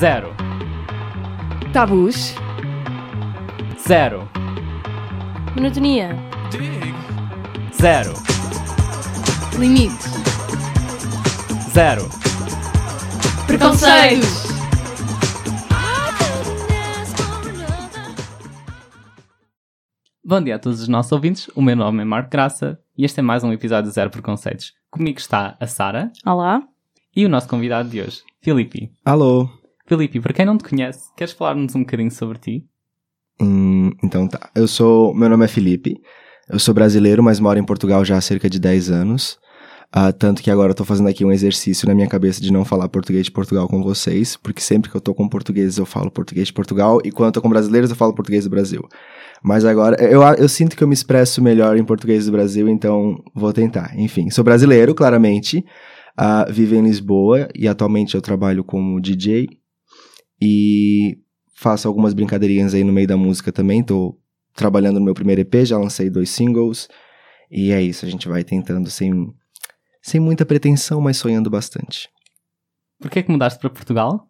Zero. Tabus. Zero. Monotonia. Zero. Limites. Zero. Preconceitos. Bom dia a todos os nossos ouvintes. O meu nome é Marco Graça e este é mais um episódio de Zero Preconceitos. Comigo está a Sara Olá. e o nosso convidado de hoje, Filipe. Alô? Filipe, para quem não te conhece, queres falar-nos um bocadinho sobre ti? Hum, então tá. Eu sou. Meu nome é Felipe. Eu sou brasileiro, mas moro em Portugal já há cerca de 10 anos. Ah, tanto que agora eu tô fazendo aqui um exercício na minha cabeça de não falar português de Portugal com vocês, porque sempre que eu tô com portugueses eu falo português de Portugal, e quando eu tô com brasileiros eu falo português do Brasil. Mas agora, eu, eu sinto que eu me expresso melhor em português do Brasil, então vou tentar. Enfim, sou brasileiro, claramente. ah, vivo em Lisboa e atualmente eu trabalho como DJ e faço algumas brincadeirinhas aí no meio da música também. Tô trabalhando no meu primeiro EP, já lancei dois singles. E é isso, a gente vai tentando sem, sem muita pretensão, mas sonhando bastante. Por que que mudaste para Portugal?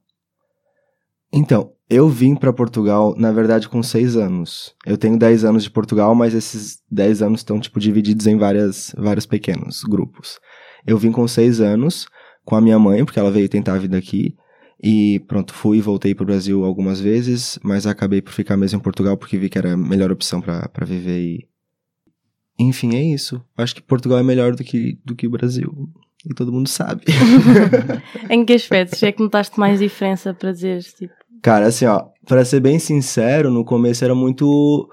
Então, eu vim pra Portugal, na verdade, com seis anos. Eu tenho 10 anos de Portugal, mas esses 10 anos estão, tipo, divididos em várias, vários pequenos grupos. Eu vim com seis anos, com a minha mãe, porque ela veio tentar a vida aqui. E pronto, fui e voltei pro Brasil algumas vezes, mas acabei por ficar mesmo em Portugal porque vi que era a melhor opção pra viver e... Enfim, é isso. Acho que Portugal é melhor do que, do que o Brasil. E todo mundo sabe. em que aspectos é que notaste mais diferença para dizeres, tipo, Cara, assim, ó, pra ser bem sincero, no começo era muito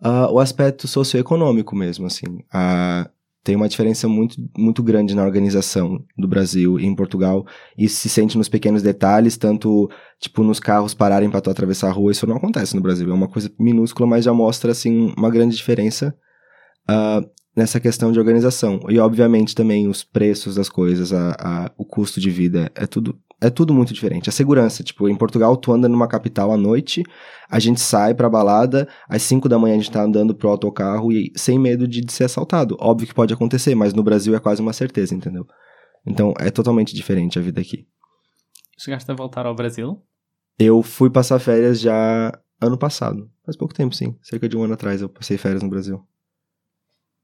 ah, o aspecto socioeconômico mesmo, assim. Ah, tem uma diferença muito, muito grande na organização do Brasil e em Portugal. Isso se sente nos pequenos detalhes, tanto, tipo, nos carros pararem pra tu atravessar a rua, isso não acontece no Brasil. É uma coisa minúscula, mas já mostra, assim, uma grande diferença ah, nessa questão de organização. E, obviamente, também os preços das coisas, a, a- o custo de vida, é tudo é tudo muito diferente. A segurança, tipo, em Portugal tu anda numa capital à noite, a gente sai pra balada, às 5 da manhã a gente tá andando pro autocarro e sem medo de, de ser assaltado. Óbvio que pode acontecer, mas no Brasil é quase uma certeza, entendeu? Então é totalmente diferente a vida aqui. Chegaste a voltar ao Brasil? Eu fui passar férias já ano passado. Faz pouco tempo, sim. Cerca de um ano atrás eu passei férias no Brasil.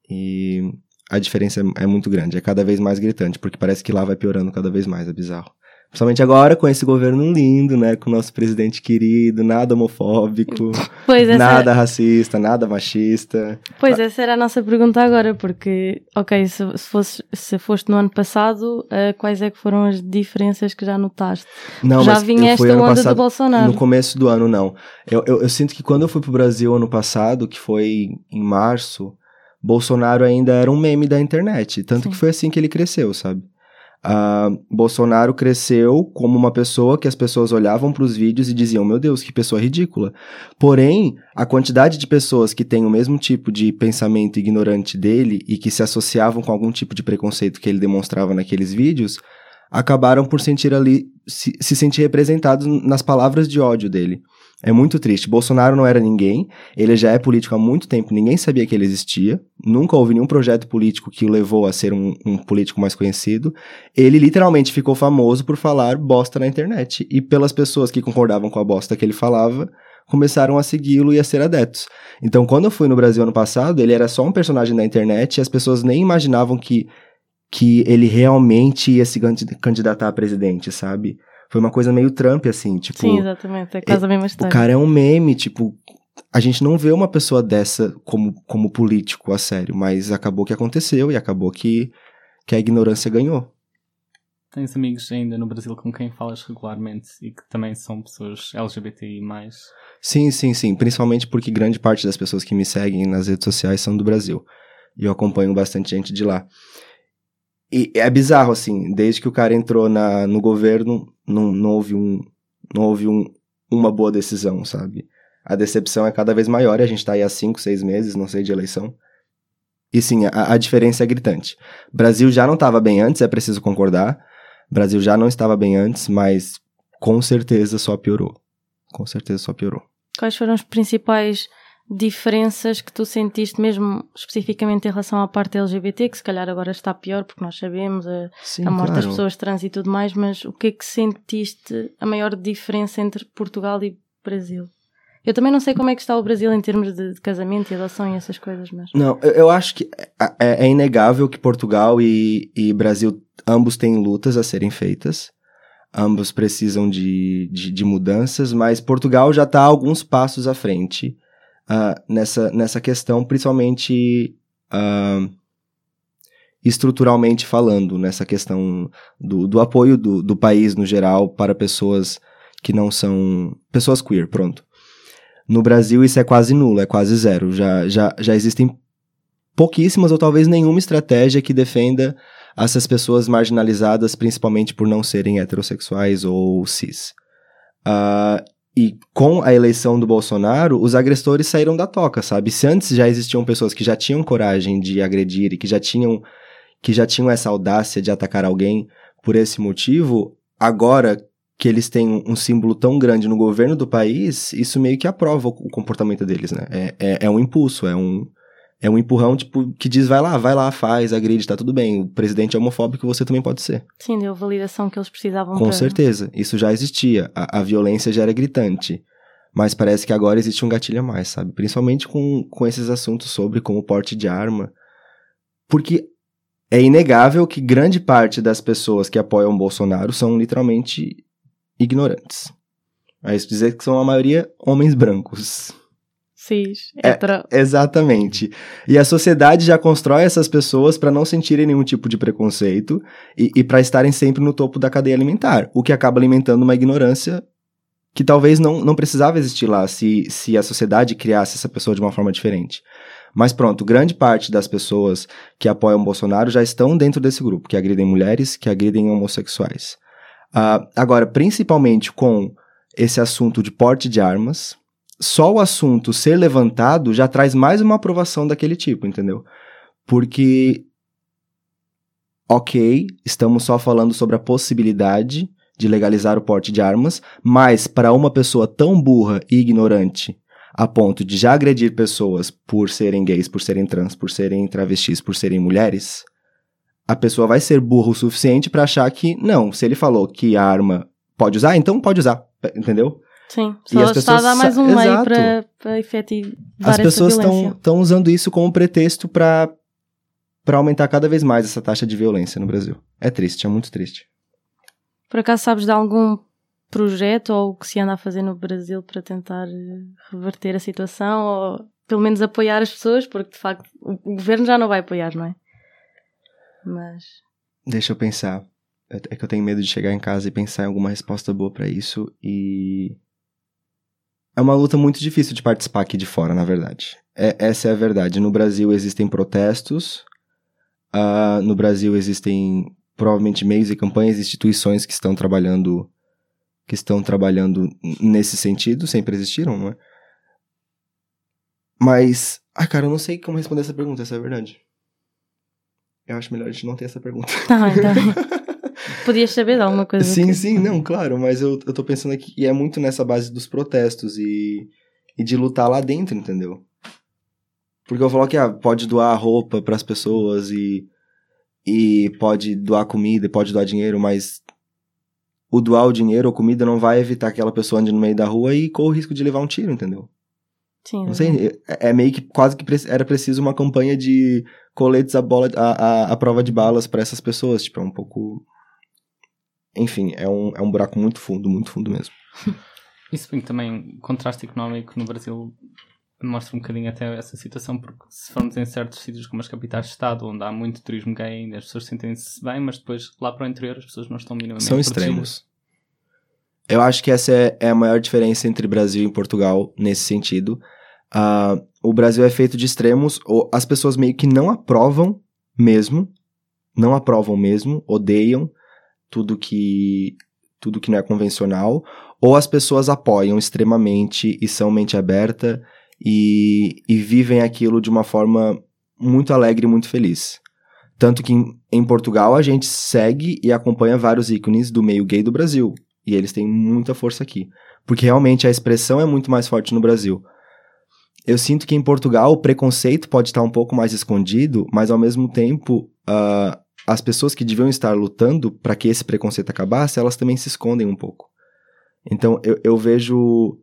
E a diferença é, é muito grande, é cada vez mais gritante, porque parece que lá vai piorando cada vez mais, é bizarro. Principalmente agora com esse governo lindo, né? Com o nosso presidente querido, nada homofóbico, essa, nada racista, nada machista. pois essa era a nossa pergunta agora, porque, ok, se, se, fosse, se foste no ano passado, eh, quais é que foram as diferenças que já notaste? Não, já vinha esta onda do passado, Bolsonaro. No começo do ano, não. Eu, eu, eu sinto que quando eu fui pro Brasil ano passado, que foi em março, Bolsonaro ainda era um meme da internet. Tanto Sim. que foi assim que ele cresceu, sabe? Ah, Bolsonaro cresceu como uma pessoa que as pessoas olhavam pros vídeos e diziam: Meu Deus, que pessoa ridícula. Porém, a quantidade de pessoas que têm o mesmo tipo de pensamento ignorante dele e que se associavam com algum tipo de preconceito que ele demonstrava naqueles vídeos acabaram por sentir ali se, se sentir representados nas palavras de ódio dele. É muito triste. Bolsonaro não era ninguém, ele já é político há muito tempo, ninguém sabia que ele existia, nunca houve nenhum projeto político que o levou a ser um, um político mais conhecido. Ele literalmente ficou famoso por falar bosta na internet. E pelas pessoas que concordavam com a bosta que ele falava, começaram a segui-lo e a ser adeptos. Então, quando eu fui no Brasil ano passado, ele era só um personagem da internet e as pessoas nem imaginavam que, que ele realmente ia se candi- candidatar a presidente, sabe? Foi uma coisa meio Trump, assim, tipo... Sim, exatamente, é quase a mesma O história. cara é um meme, tipo, a gente não vê uma pessoa dessa como, como político a sério, mas acabou que aconteceu e acabou que, que a ignorância ganhou. Tens amigos ainda no Brasil com quem falas regularmente e que também são pessoas LGBTI+. Sim, sim, sim, principalmente porque grande parte das pessoas que me seguem nas redes sociais são do Brasil. E eu acompanho bastante gente de lá. E é bizarro, assim, desde que o cara entrou na, no governo, não, não houve, um, não houve um, uma boa decisão, sabe? A decepção é cada vez maior e a gente tá aí há cinco, seis meses, não sei, de eleição. E sim, a, a diferença é gritante. Brasil já não estava bem antes, é preciso concordar. Brasil já não estava bem antes, mas com certeza só piorou. Com certeza só piorou. Quais foram os principais diferenças que tu sentiste mesmo especificamente em relação à parte LGBT, que se calhar agora está pior porque nós sabemos a, Sim, a morte das claro. pessoas trans e tudo mais, mas o que é que sentiste a maior diferença entre Portugal e Brasil? Eu também não sei como é que está o Brasil em termos de, de casamento e adoção e essas coisas, mas Não, eu, eu acho que é, é- é inegável que Portugal e, e Brasil ambos têm lutas a serem feitas. Ambos precisam de, de, de mudanças, mas Portugal já está alguns passos à frente ah, nessa, nessa questão, principalmente ah, estruturalmente falando, nessa questão do, do apoio do, do país no geral para pessoas que não são. pessoas queer, pronto. No Brasil isso é quase nulo, é quase zero. Já, já, já existem pouquíssimas ou talvez nenhuma estratégia que defenda essas pessoas marginalizadas, principalmente por não serem heterossexuais ou cis. Ah, e com a eleição do Bolsonaro, os agressores saíram da toca, sabe? Se antes já existiam pessoas que já tinham coragem de agredir e que já tinham, que já tinham essa audácia de atacar alguém por esse motivo, agora que eles têm um símbolo tão grande no governo do país, isso meio que aprova o comportamento deles, né? É, é, é um impulso, é um, é um empurrão, tipo, que diz, vai lá, vai lá, faz, agride, tá tudo bem. O presidente é homofóbico, você também pode ser. sim, deu a validação que eles precisavam Com para... certeza, isso já existia. A, a violência já era gritante. Mas parece que agora existe um gatilho a mais, sabe? Principalmente com, com esses assuntos sobre como porte de arma. Porque é inegável que grande parte das pessoas que apoiam o Bolsonaro são literalmente ignorantes. É isso dizer que são a maioria homens brancos. Cis, É. hetero... Exatamente. E a sociedade já constrói essas pessoas para não sentirem nenhum tipo de preconceito e, e para estarem sempre no topo da cadeia alimentar, o que acaba alimentando uma ignorância que talvez não, não precisava existir lá se, se a sociedade criasse essa pessoa de uma forma diferente. Mas pronto, grande parte das pessoas que apoiam Bolsonaro já estão dentro desse grupo, que agridem mulheres, que agridem homossexuais. Ah, agora, principalmente com esse assunto de porte de armas, só o assunto ser levantado já traz mais uma aprovação daquele tipo, entendeu? Porque, ok, estamos só falando sobre a possibilidade de legalizar o porte de armas, mas para uma pessoa tão burra e ignorante a ponto de já agredir pessoas por serem gays, por serem trans, por serem travestis, por serem mulheres, a pessoa vai ser burra o suficiente para achar que, não, se ele falou que a arma pode usar, então pode usar, entendeu? Sim, E só as está a pessoas dar mais um meio para, para efetivar As pessoas estão usando isso como pretexto para para aumentar cada vez mais essa taxa de violência no Brasil. É triste, é muito triste. Por acaso sabes de algum projeto ou o que se anda a fazer no Brasil para tentar eh, reverter a situação ou pelo menos apoiar as pessoas? Porque de facto o governo já não vai apoiar, não é? Mas Deixa eu pensar. É é que eu tenho medo de chegar em casa e pensar em alguma resposta boa pra isso e é uma luta muito difícil de participar aqui de fora, na verdade. É- essa é a verdade. No Brasil existem protestos. ah, no Brasil existem provavelmente meios e campanhas, instituições que estão trabalhando que estão trabalhando nesse sentido, sempre existiram, não é? Mas, ah, cara, eu não sei como responder essa pergunta, essa é a verdade. Eu acho melhor a gente não ter essa pergunta. tá tá. Podias saber de alguma coisa. Sim, sim, não, claro, mas eu, eu tô pensando aqui, e é muito nessa base dos protestos e, e de lutar lá dentro, entendeu? Porque eu falo que ah, pode doar roupa pras pessoas e, e pode doar comida, pode doar dinheiro, mas o doar o dinheiro ou comida não vai evitar que aquela pessoa ande no meio da rua e corra o risco de levar um tiro, entendeu? Sim, Não sei, é, é meio que quase que era preciso uma campanha de coletes à, bola, à, à, à prova de balas pra essas pessoas, tipo, é um pouco... Enfim, é um, é um buraco muito fundo, muito fundo mesmo. Isso bem também, o contraste económico no Brasil mostra um bocadinho até essa situação, porque se formos em certos sítios como as capitais de Estado, onde há muito turismo gay ainda, as pessoas sentem-se bem, mas depois lá para o interior as pessoas não estão minimamente São extremos. Eu acho que essa é, é a maior diferença entre Brasil e Portugal nesse sentido. Ah, o Brasil é feito de extremos, ou as pessoas meio que não aprovam mesmo, não aprovam mesmo, odeiam tudo que tudo que não é convencional, ou as pessoas apoiam extremamente e são mente aberta e, e vivem aquilo de uma forma muito alegre e muito feliz. Tanto que em, em Portugal a gente segue e acompanha vários ícones do meio gay do Brasil. E eles têm muita força aqui. Porque realmente a expressão é muito mais forte no Brasil. eu sinto que em Portugal o preconceito pode estar um pouco mais escondido, mas ao mesmo tempo uh, as pessoas que deviam estar lutando para que esse preconceito acabasse, elas também se escondem um pouco. Então eu, eu vejo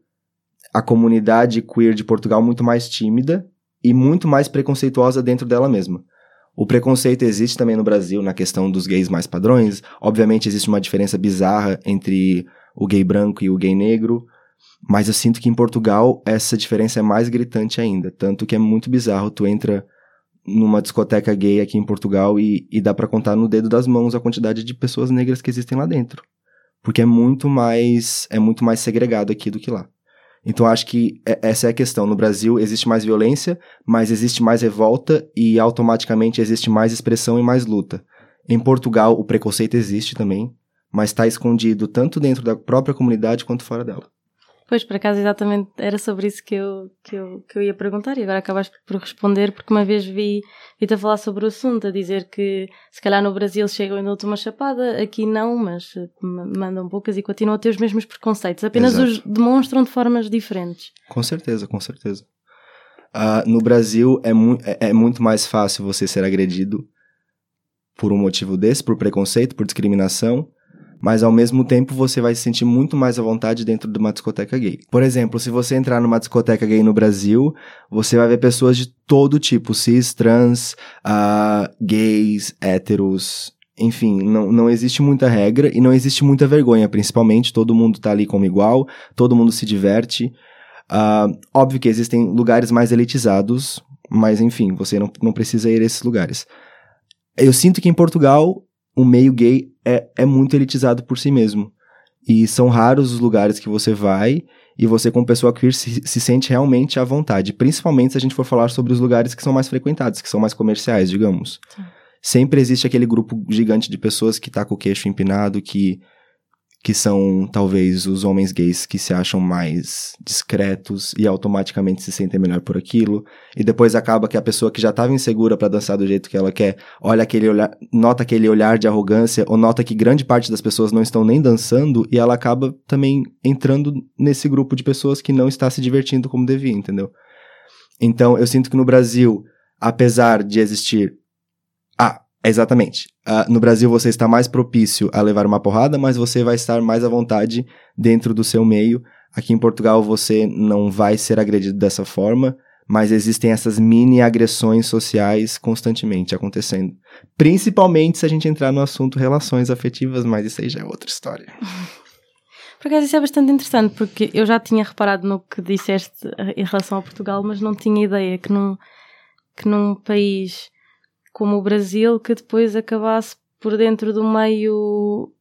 a comunidade queer de Portugal muito mais tímida e muito mais preconceituosa dentro dela mesma. O preconceito existe também no Brasil na questão dos gays mais padrões. Obviamente existe uma diferença bizarra entre o gay branco e o gay negro, mas eu sinto que em Portugal essa diferença é mais gritante ainda, tanto que é muito bizarro tu entra numa discoteca gay aqui em Portugal e, e dá para contar no dedo das mãos a quantidade de pessoas negras que existem lá dentro, porque é muito mais é muito mais segregado aqui do que lá. Então acho que é, essa é a questão. No Brasil existe mais violência, mas existe mais revolta e automaticamente existe mais expressão e mais luta. Em Portugal o preconceito existe também, mas está escondido tanto dentro da própria comunidade quanto fora dela. Pois, por acaso, exatamente era sobre isso que eu, que eu, que eu ia perguntar e agora acabaste por responder, porque uma vez vi, vi-te a falar sobre o assunto, a dizer que se calhar no Brasil chegam dão-te uma chapada, aqui não, mas mandam poucas e continuam a ter os mesmos preconceitos, apenas Exato. os demonstram de formas diferentes. Com certeza, com certeza. Uh, no Brasil é, mu é, é muito mais fácil você ser agredido por um motivo desse, por preconceito, por discriminação, mas ao mesmo tempo você vai se sentir muito mais à vontade dentro de uma discoteca gay. Por exemplo, se você entrar numa discoteca gay no Brasil, você vai ver pessoas de todo tipo, cis, trans, uh, gays, héteros, enfim, não, não existe muita regra e não existe muita vergonha, principalmente, todo mundo tá ali como igual, todo mundo se diverte. Uh, óbvio que existem lugares mais elitizados, mas enfim, você não, não precisa ir a esses lugares. Eu sinto que em Portugal o meio gay é, é muito elitizado por si mesmo. E são raros os lugares que você vai e você, como pessoa queer, se, se, sente realmente à vontade. Principalmente se a gente for falar sobre os lugares que são mais frequentados, que são mais comerciais, digamos. Sim. Sempre existe aquele grupo gigante de pessoas que tá com o queixo empinado, que que são talvez os homens gays que se acham mais discretos e automaticamente se sentem melhor por aquilo, e depois acaba que a pessoa que já estava insegura para dançar do jeito que ela quer, olha aquele olhar, nota aquele olhar de arrogância, ou nota que grande parte das pessoas não estão nem dançando, e ela acaba também entrando nesse grupo de pessoas que não está se divertindo como devia, entendeu? Então, eu sinto que no Brasil, apesar de existir ah, Exatamente. Uh, no Brasil você está mais propício a levar uma porrada, mas você vai estar mais à vontade dentro do seu meio. Aqui em Portugal você não vai ser agredido dessa forma, mas existem essas mini agressões sociais constantemente acontecendo. Principalmente se a gente entrar no assunto relações afetivas, mas isso aí já é outra história. Por acaso isso é bastante interessante, porque eu já tinha reparado no que disseste em relação a Portugal, mas não tinha ideia que num, que num país como o Brasil, que depois acabasse por dentro do meio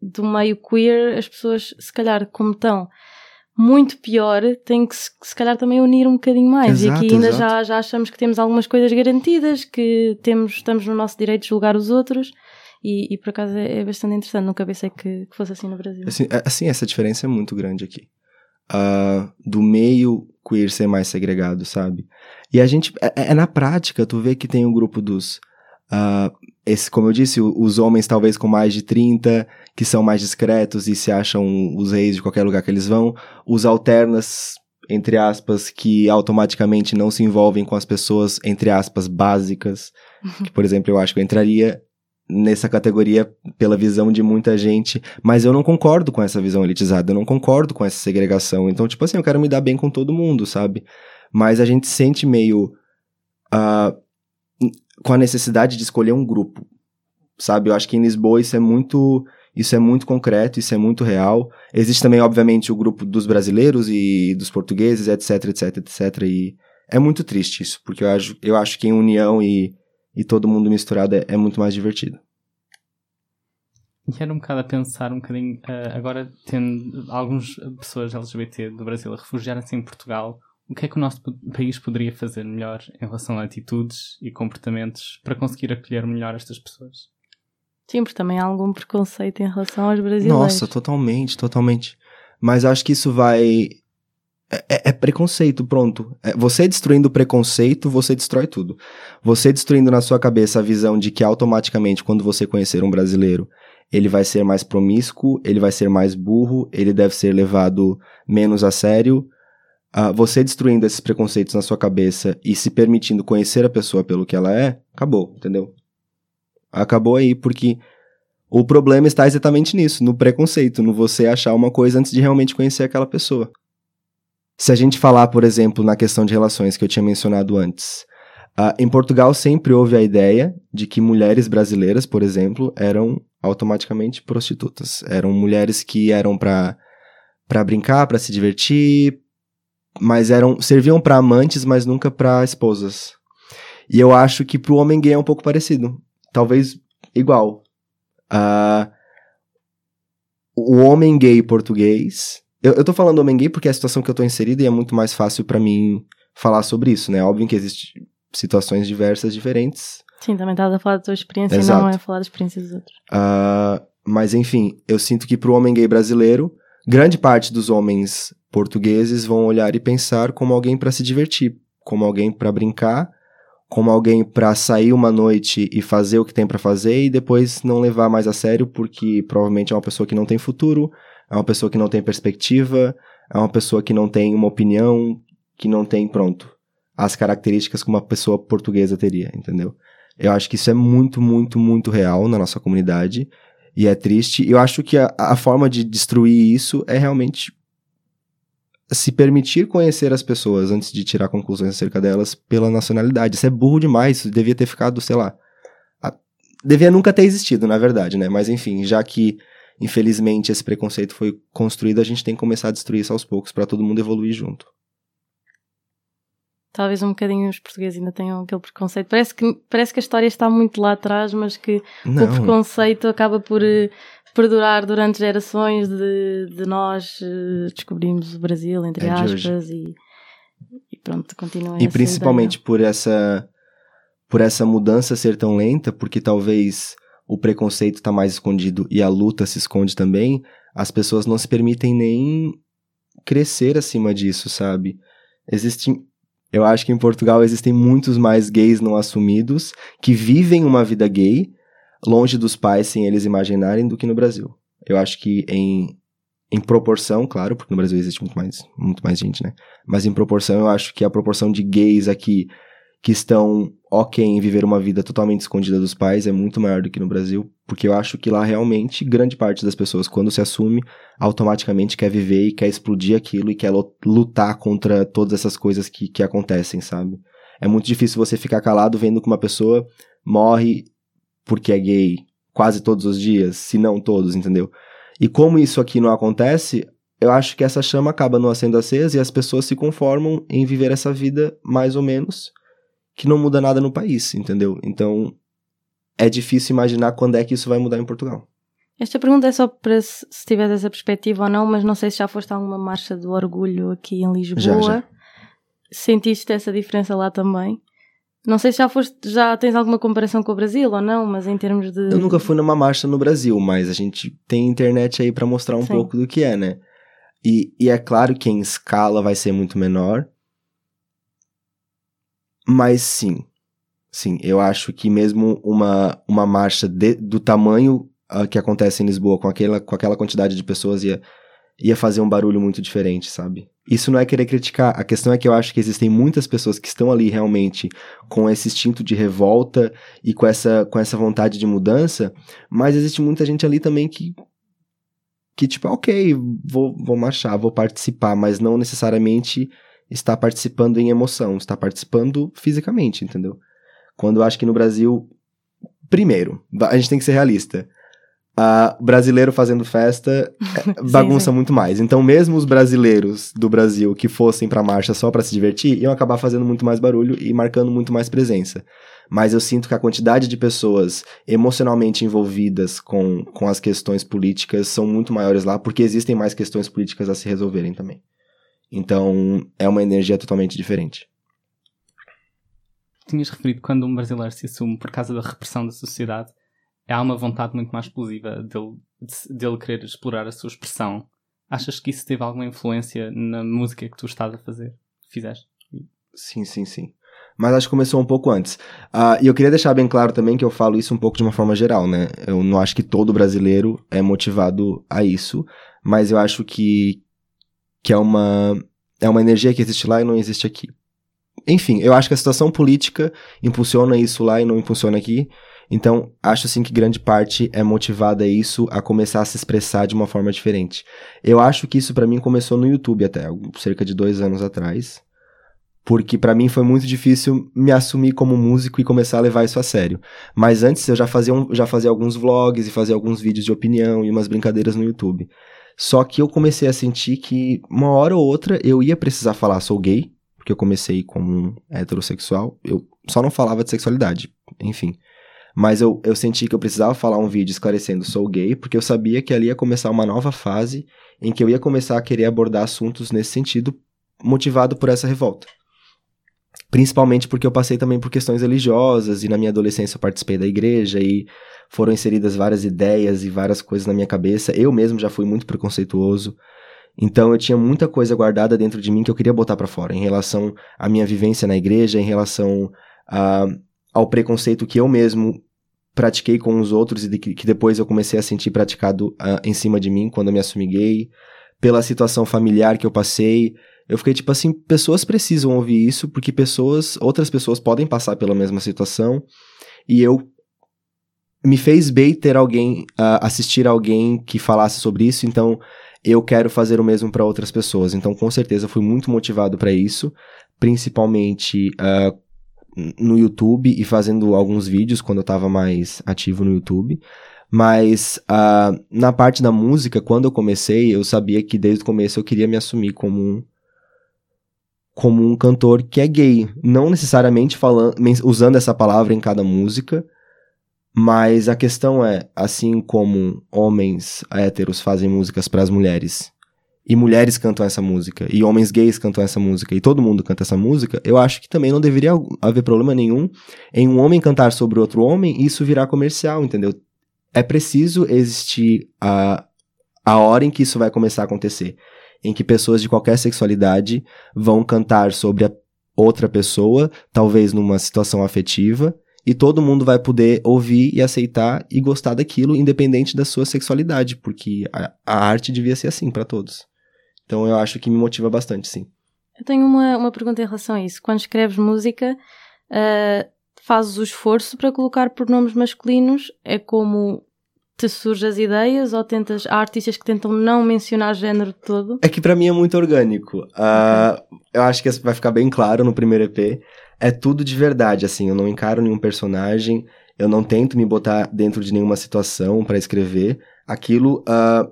do meio queer, as pessoas, se calhar, como estão muito pior, têm que se, se calhar também unir um bocadinho mais. Exato, e aqui ainda já, já achamos que temos algumas coisas garantidas, que temos, estamos no nosso direito de julgar os outros. E, e por acaso é, é, bastante interessante, nunca pensei que, que fosse assim no Brasil. Assim, é, assim, essa diferença é muito grande aqui. Uh, do meio queer ser mais segregado, sabe? E a gente, é, é, na prática, tu vê que tem um grupo dos, uh, esse, como eu disse, os homens talvez com mais de 30, que são mais discretos e se acham os reis de qualquer lugar que eles vão, os alternas, entre aspas, que automaticamente não se envolvem com as pessoas, entre aspas, básicas, que, por exemplo, eu acho que eu entraria nessa categoria pela visão de muita gente, mas eu não concordo com essa visão elitizada, eu não concordo com essa segregação. Então, tipo assim, eu quero me dar bem com todo mundo, sabe? Mas a gente sente meio uh, com a necessidade de escolher um grupo, sabe? Eu acho que em Lisboa isso é muito isso é muito concreto, isso é muito real. Existe também, obviamente, o grupo dos brasileiros e dos portugueses, etc, etc, etc. E é muito triste isso, porque eu acho, eu acho que em união e e todo mundo misturado é, é muito mais divertido. E era um bocado a pensar um bocadinho, uh, agora tendo algumas pessoas LGBT do Brasil a refugiarem-se em Portugal, o que é que o nosso país poderia fazer melhor em relação a atitudes e comportamentos para conseguir acolher melhor estas pessoas? Sim, porque também há algum preconceito em relação aos brasileiros. Nossa, totalmente, totalmente. Mas acho que isso vai é, é, é, preconceito, pronto. É, você destruindo o preconceito, você destrói tudo. Você destruindo na sua cabeça a visão de que automaticamente, quando você conhecer um brasileiro, ele vai ser mais promíscuo, ele vai ser mais burro, ele deve ser levado menos a sério. ah, você destruindo esses preconceitos na sua cabeça e se permitindo conhecer a pessoa pelo que ela é, acabou, entendeu? Acabou aí, porque o problema está exatamente nisso, no preconceito, no você achar uma coisa antes de realmente conhecer aquela pessoa. Se a gente falar, por exemplo, na questão de relações que eu tinha mencionado antes, uh, em Portugal sempre houve a ideia de que mulheres brasileiras, por exemplo, eram automaticamente prostitutas. Eram mulheres que eram para para brincar, para se divertir, mas eram serviam para amantes, mas nunca para esposas. E eu acho que pro homem gay é um pouco parecido, talvez igual. Uh, o homem gay português. Eu, eu tô falando homem gay porque é a situação que eu tô inserido e é muito mais fácil para mim falar sobre isso, né? Óbvio que existem situações diversas, diferentes. Sim, também estás a falar da tua experiência Exato. e não é falar da experiência dos outros. Uh, mas enfim, eu sinto que pro homem gay brasileiro, grande parte dos homens portugueses vão olhar e pensar como alguém para se divertir, como alguém para brincar, como alguém para sair uma noite e fazer o que tem para fazer e depois não levar mais a sério porque provavelmente é uma pessoa que não tem futuro, é uma pessoa que não tem perspectiva, é uma pessoa que não tem uma opinião, que não tem pronto as características que uma pessoa portuguesa teria, entendeu? Eu acho que isso é muito, muito, muito real na nossa comunidade e é triste. Eu acho que a, a forma de destruir isso é realmente se permitir conhecer as pessoas antes de tirar conclusões acerca delas pela nacionalidade. Isso é burro demais, isso devia ter ficado, sei lá. A... Devia nunca ter existido, na verdade, né? Mas enfim, já que infelizmente esse preconceito foi construído, a gente tem que começar a destruir isso aos poucos para todo mundo evoluir junto. Talvez um bocadinho os portugueses ainda tenham aquele preconceito. Parece que, parece que a história está muito lá atrás, mas que Não. o preconceito acaba por uh, perdurar durante gerações de, de nós uh, descobrimos o Brasil, entre é aspas, e, e, pronto, continua E principalmente ideia. por essa, por essa mudança ser tão lenta, porque talvez o preconceito está mais escondido e a luta se esconde também, as pessoas não se permitem nem crescer acima disso, sabe? Existem eu acho que em Portugal existem muitos mais gays não assumidos que vivem uma vida gay longe dos pais sem eles imaginarem do que no Brasil. Eu acho que em, em proporção, claro, porque no Brasil existe muito mais, muito mais gente, né? Mas em proporção, eu acho que a proporção de gays aqui que estão ok em viver uma vida totalmente escondida dos pais é muito maior do que no Brasil, porque eu acho que lá realmente grande parte das pessoas, quando se assume, automaticamente quer viver e quer explodir aquilo e quer lutar contra todas essas coisas que, que acontecem, sabe? É muito difícil você ficar calado vendo que uma pessoa morre porque é gay quase todos os dias, se não todos, entendeu? E como isso aqui não acontece, eu acho que essa chama acaba não sendo acesa e as pessoas se conformam em viver essa vida mais ou menos que não muda nada no país, entendeu? Então é difícil imaginar quando é que isso vai mudar em Portugal. Esta pergunta é só para se, se tiveres essa perspectiva ou não, mas não sei se já foste a alguma marcha do orgulho aqui em Lisboa. Já, já. Sentiste essa diferença lá também? Não sei se já foste, já tens alguma comparação com o Brasil ou não, mas em termos de. Eu nunca fui numa marcha no Brasil, mas a gente tem internet aí para mostrar um Sim. pouco do que é, né? E, e é claro que em escala vai ser muito menor, mas sim, sim, eu acho que mesmo uma, uma marcha de, do tamanho uh, que acontece em Lisboa, com aquela, com aquela quantidade de pessoas, ia, ia fazer um barulho muito diferente, sabe? Isso não é querer criticar, a questão é que eu acho que existem muitas pessoas que estão ali realmente com esse instinto de revolta e com essa, com essa vontade de mudança, mas existe muita gente ali também que que tipo, ok, vou, vou marchar, vou participar, mas não necessariamente está participando em emoção, está participando fisicamente, entendeu? Quando eu acho que no Brasil, primeiro, a gente tem que ser realista. Uh, brasileiro fazendo festa bagunça sim, sim. muito mais. Então, mesmo os brasileiros do Brasil que fossem pra marcha só para se divertir, iam acabar fazendo muito mais barulho e marcando muito mais presença. Mas eu sinto que a quantidade de pessoas emocionalmente envolvidas com, com as questões políticas são muito maiores lá, porque existem mais questões políticas a se resolverem também. Então, é uma energia totalmente diferente. Tinhas referido quando um brasileiro se assume por causa da repressão da sociedade, há uma vontade muito mais explosiva dele, dele querer explorar a sua expressão. Achas que isso teve alguma influência na música que tu estás a fazer? Fizeste? Sim, sim, sim. Mas acho que começou um pouco antes. Uh, e eu queria deixar bem claro também que eu falo isso um pouco de uma forma geral, né? Eu não acho que todo brasileiro é motivado a isso, mas eu acho que, que é uma é uma energia que existe lá e não existe aqui. Enfim, eu acho que a situação política impulsiona isso lá e não impulsiona aqui. Então, acho assim que grande parte é motivada a isso, a começar a se expressar de uma forma diferente. Eu acho que isso para mim começou no YouTube até, cerca de dois anos atrás. Porque para mim foi muito difícil me assumir como músico e começar a levar isso a sério. Mas antes eu já fazia, um, já fazia alguns vlogs e fazia alguns vídeos de opinião e umas brincadeiras no YouTube. Só que eu comecei a sentir que uma hora ou outra eu ia precisar falar sou gay, porque eu comecei como um heterossexual. Eu só não falava de sexualidade, enfim. Mas eu, eu senti que eu precisava falar um vídeo esclarecendo sou gay, porque eu sabia que ali ia começar uma nova fase em que eu ia começar a querer abordar assuntos nesse sentido, motivado por essa revolta. Principalmente porque eu passei também por questões religiosas e na minha adolescência eu participei da igreja e foram inseridas várias ideias e várias coisas na minha cabeça. Eu mesmo já fui muito preconceituoso. Então eu tinha muita coisa guardada dentro de mim que eu queria botar para fora em relação à minha vivência na igreja, em relação a, ao preconceito que eu mesmo pratiquei com os outros e de que, depois eu comecei a sentir praticado uh, em cima de mim quando eu me assumi gay, pela situação familiar que eu passei. Eu fiquei tipo assim, pessoas precisam ouvir isso porque pessoas, outras pessoas podem passar pela mesma situação e eu me fez bem ter alguém uh, assistir alguém que falasse sobre isso, então eu quero fazer o mesmo para outras pessoas. Então, com certeza, fui muito motivado para isso, principalmente uh, no YouTube e fazendo alguns vídeos quando eu estava mais ativo no YouTube. Mas uh, na parte da música, quando eu comecei, eu sabia que desde o começo eu queria me assumir como um, como um cantor que é gay. Não necessariamente falando, usando essa palavra em cada música, mas a questão é, assim como homens héteros fazem músicas para as mulheres e mulheres cantam essa música, e homens gays cantam essa música, e todo mundo canta essa música, eu acho que também não deveria haver problema nenhum em um homem cantar sobre outro homem e isso virar comercial, entendeu? É preciso existir a, a hora em que isso vai começar a acontecer, em que pessoas de qualquer sexualidade vão cantar sobre a outra pessoa, talvez numa situação afetiva, e todo mundo vai poder ouvir e aceitar e gostar daquilo, independente da sua sexualidade, porque a, a arte devia ser assim para todos. Então eu acho que me motiva bastante, sim. Eu tenho uma, uma pergunta em relação a isso. Quando escreves música, uh, fazes o esforço para colocar pronomes masculinos? É como te surgem as ideias ou tentas há artistas que tentam não mencionar género todo? É que para mim é muito orgânico. Uh, eu acho que vai ficar bem claro no primeiro EP. É tudo de verdade, assim. Eu não encaro nenhum personagem. Eu não tento me botar dentro de nenhuma situação para escrever. Aquilo uh,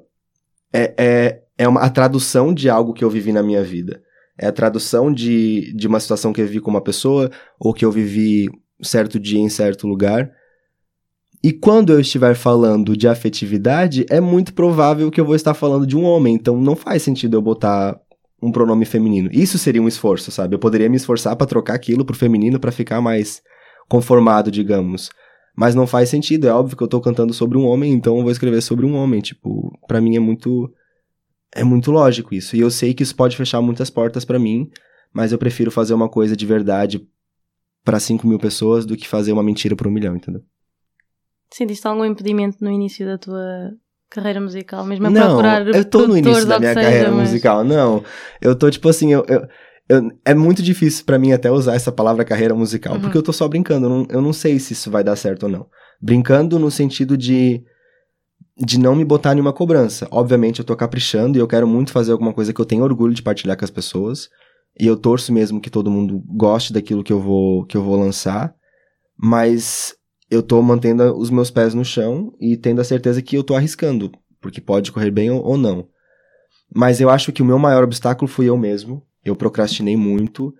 é, é é uma, a tradução de algo que eu vivi na minha vida. É a tradução de, de uma situação que eu vivi com uma pessoa, ou que eu vivi certo dia em certo lugar. E quando eu estiver falando de afetividade, é muito provável que eu vou estar falando de um homem, então não faz sentido eu botar um pronome feminino. Isso seria um esforço, sabe? Eu poderia me esforçar para trocar aquilo pro feminino para ficar mais conformado, digamos. Mas não faz sentido, é óbvio que eu tô cantando sobre um homem, então eu vou escrever sobre um homem, tipo, para mim é muito é muito lógico isso. E eu sei que isso pode fechar muitas portas para mim, mas eu prefiro fazer uma coisa de verdade para 5 mil pessoas do que fazer uma mentira para um milhão, entendeu? Sentiste algum impedimento no início da tua carreira musical? Mesmo a não, procurar eu tô no início da minha seja, carreira mas... musical, não. Eu tô tipo assim, eu, eu, eu é muito difícil para mim até usar essa palavra carreira musical, uhum. porque eu tô só brincando, eu não, eu não sei se isso vai dar certo ou não. Brincando no sentido de de não me botar nenhuma cobrança. Obviamente eu tô caprichando e eu quero muito fazer alguma coisa que eu tenho orgulho de partilhar com as pessoas. E eu torço mesmo que todo mundo goste daquilo que eu vou que eu vou lançar, mas eu tô mantendo os meus pés no chão e tendo a certeza que eu tô arriscando, porque pode correr bem ou, não. Mas eu acho que o meu maior obstáculo fui eu mesmo. Eu procrastinei muito.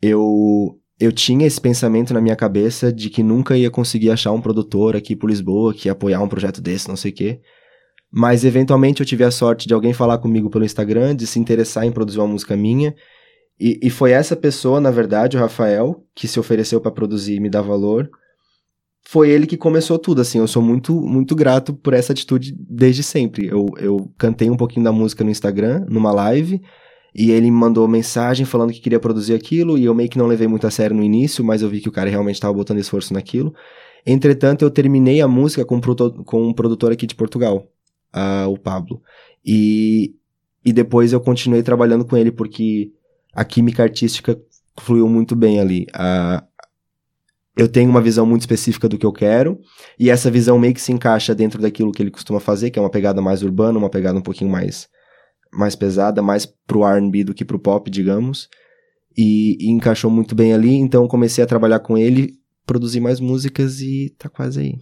Eu eu tinha esse pensamento na minha cabeça de que nunca ia conseguir achar um produtor aqui por Lisboa que ia apoiar um projeto desse, não sei o quê. Mas eventualmente eu tive a sorte de alguém falar comigo pelo Instagram, de se interessar em produzir uma música minha. E, e foi essa pessoa, na verdade, o Rafael, que se ofereceu para produzir e me dar valor. Foi ele que começou tudo, assim. Eu sou muito, muito grato por essa atitude desde sempre. Eu, eu cantei um pouquinho da música no Instagram, numa live. E ele me mandou mensagem falando que queria produzir aquilo, e eu meio que não levei muito a sério no início, mas eu vi que o cara realmente estava botando esforço naquilo. Entretanto, eu terminei a música com, com um produtor aqui de Portugal, uh, o Pablo. E, e depois eu continuei trabalhando com ele, porque a química artística fluiu muito bem ali. A, eu tenho uma visão muito específica do que eu quero, e essa visão meio que se encaixa dentro daquilo que ele costuma fazer, que é uma pegada mais urbana, uma pegada um pouquinho mais, mais pesada, mais pro R&B do que pro pop, digamos, e, e encaixou muito bem ali, então comecei a trabalhar com ele, produzir mais músicas e tá quase aí.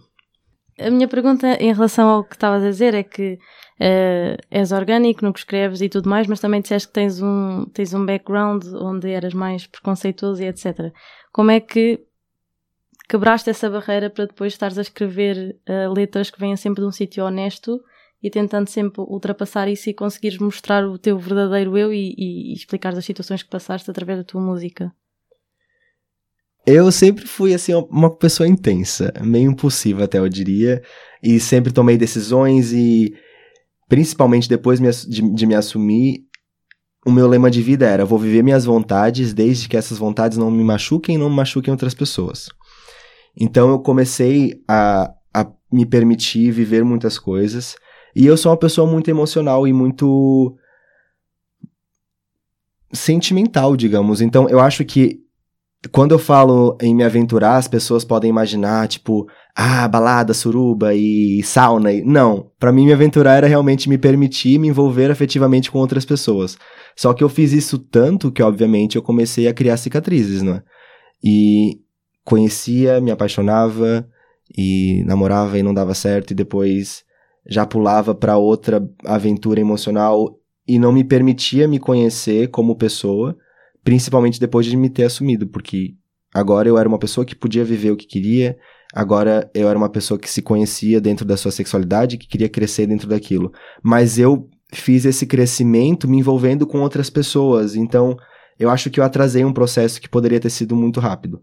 A minha pergunta em relação ao que estavas a dizer é que uh, és orgânico no que escreves e tudo mais, mas também disseste que tens um, tens um background onde eras mais preconceituoso e etc. Como é que quebraste essa barreira para depois estares a escrever uh, letras que venham sempre de um sítio honesto e tentando sempre ultrapassar isso e conseguires mostrar o teu verdadeiro eu e, e, e explicar as situações que passaste através da tua música? Eu sempre fui, assim, uma pessoa intensa, meio impulsiva até, eu diria, e sempre tomei decisões e, principalmente depois de, me assumir, o meu lema de vida era: vou viver minhas vontades desde que essas vontades não me machuquem e não machuquem outras pessoas. Então eu comecei a, a me permitir viver muitas coisas. E eu sou uma pessoa muito emocional e muito sentimental, digamos. Então eu acho que quando eu falo em me aventurar, as pessoas podem imaginar, tipo, ah, balada, suruba e sauna. E... Não, para mim me aventurar era realmente me permitir me envolver afetivamente com outras pessoas. Só que eu fiz isso tanto que, obviamente, eu comecei a criar cicatrizes, né? E conhecia, me apaixonava e namorava e não dava certo e depois já pulava para outra aventura emocional e não me permitia me conhecer como pessoa, principalmente depois de me ter assumido, porque agora eu era uma pessoa que podia viver o que queria, agora eu era uma pessoa que se conhecia dentro da sua sexualidade, que queria crescer dentro daquilo. Mas eu fiz esse crescimento me envolvendo com outras pessoas, então eu acho que eu atrasei um processo que poderia ter sido muito rápido.